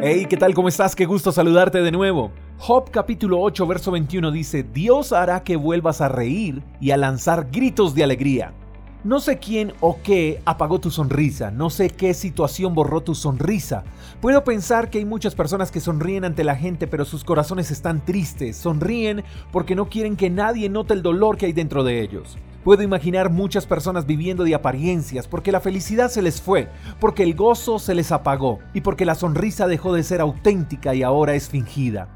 Hey, ¿qué tal? ¿Cómo estás? Qué gusto saludarte de nuevo. Job capítulo 8, verso 21 dice, Dios hará que vuelvas a reír y a lanzar gritos de alegría. No sé quién o qué apagó tu sonrisa, no sé qué situación borró tu sonrisa. Puedo pensar que hay muchas personas que sonríen ante la gente, pero sus corazones están tristes, sonríen porque no quieren que nadie note el dolor que hay dentro de ellos. Puedo imaginar muchas personas viviendo de apariencias porque la felicidad se les fue, porque el gozo se les apagó y porque la sonrisa dejó de ser auténtica y ahora es fingida.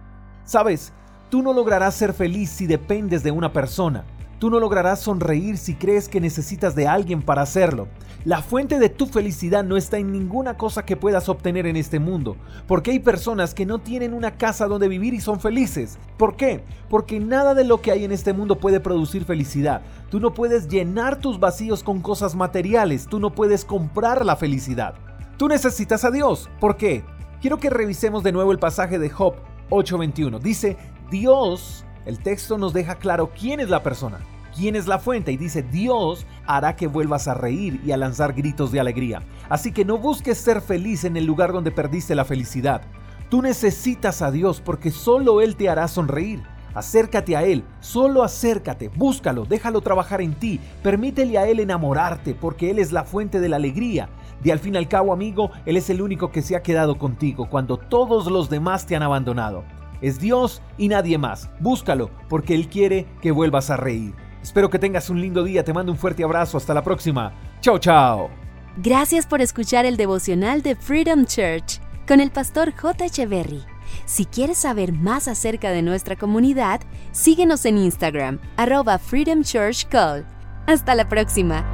Sabes, tú no lograrás ser feliz si dependes de una persona. Tú no lograrás sonreír si crees que necesitas de alguien para hacerlo. La fuente de tu felicidad no está en ninguna cosa que puedas obtener en este mundo, porque hay personas que no tienen una casa donde vivir y son felices. ¿Por qué? Porque nada de lo que hay en este mundo puede producir felicidad. Tú no puedes llenar tus vacíos con cosas materiales, tú no puedes comprar la felicidad. Tú necesitas a Dios. ¿Por qué? Quiero que revisemos de nuevo el pasaje de Job 8:21. Dice, Dios, el texto nos deja claro quién es la persona quién es la fuente y dice Dios hará que vuelvas a reír y a lanzar gritos de alegría. Así que no busques ser feliz en el lugar donde perdiste la felicidad. Tú necesitas a Dios porque solo Él te hará sonreír. Acércate a Él, solo acércate, búscalo, déjalo trabajar en ti, permítele a Él enamorarte porque Él es la fuente de la alegría. De al fin al cabo, amigo, Él es el único que se ha quedado contigo cuando todos los demás te han abandonado. Es Dios y nadie más. Búscalo porque Él quiere que vuelvas a reír. Espero que tengas un lindo día, te mando un fuerte abrazo, hasta la próxima. Chao, chao. Gracias por escuchar el devocional de Freedom Church con el pastor J. Echeverry. Si quieres saber más acerca de nuestra comunidad, síguenos en Instagram, arroba Freedom Church Call. Hasta la próxima.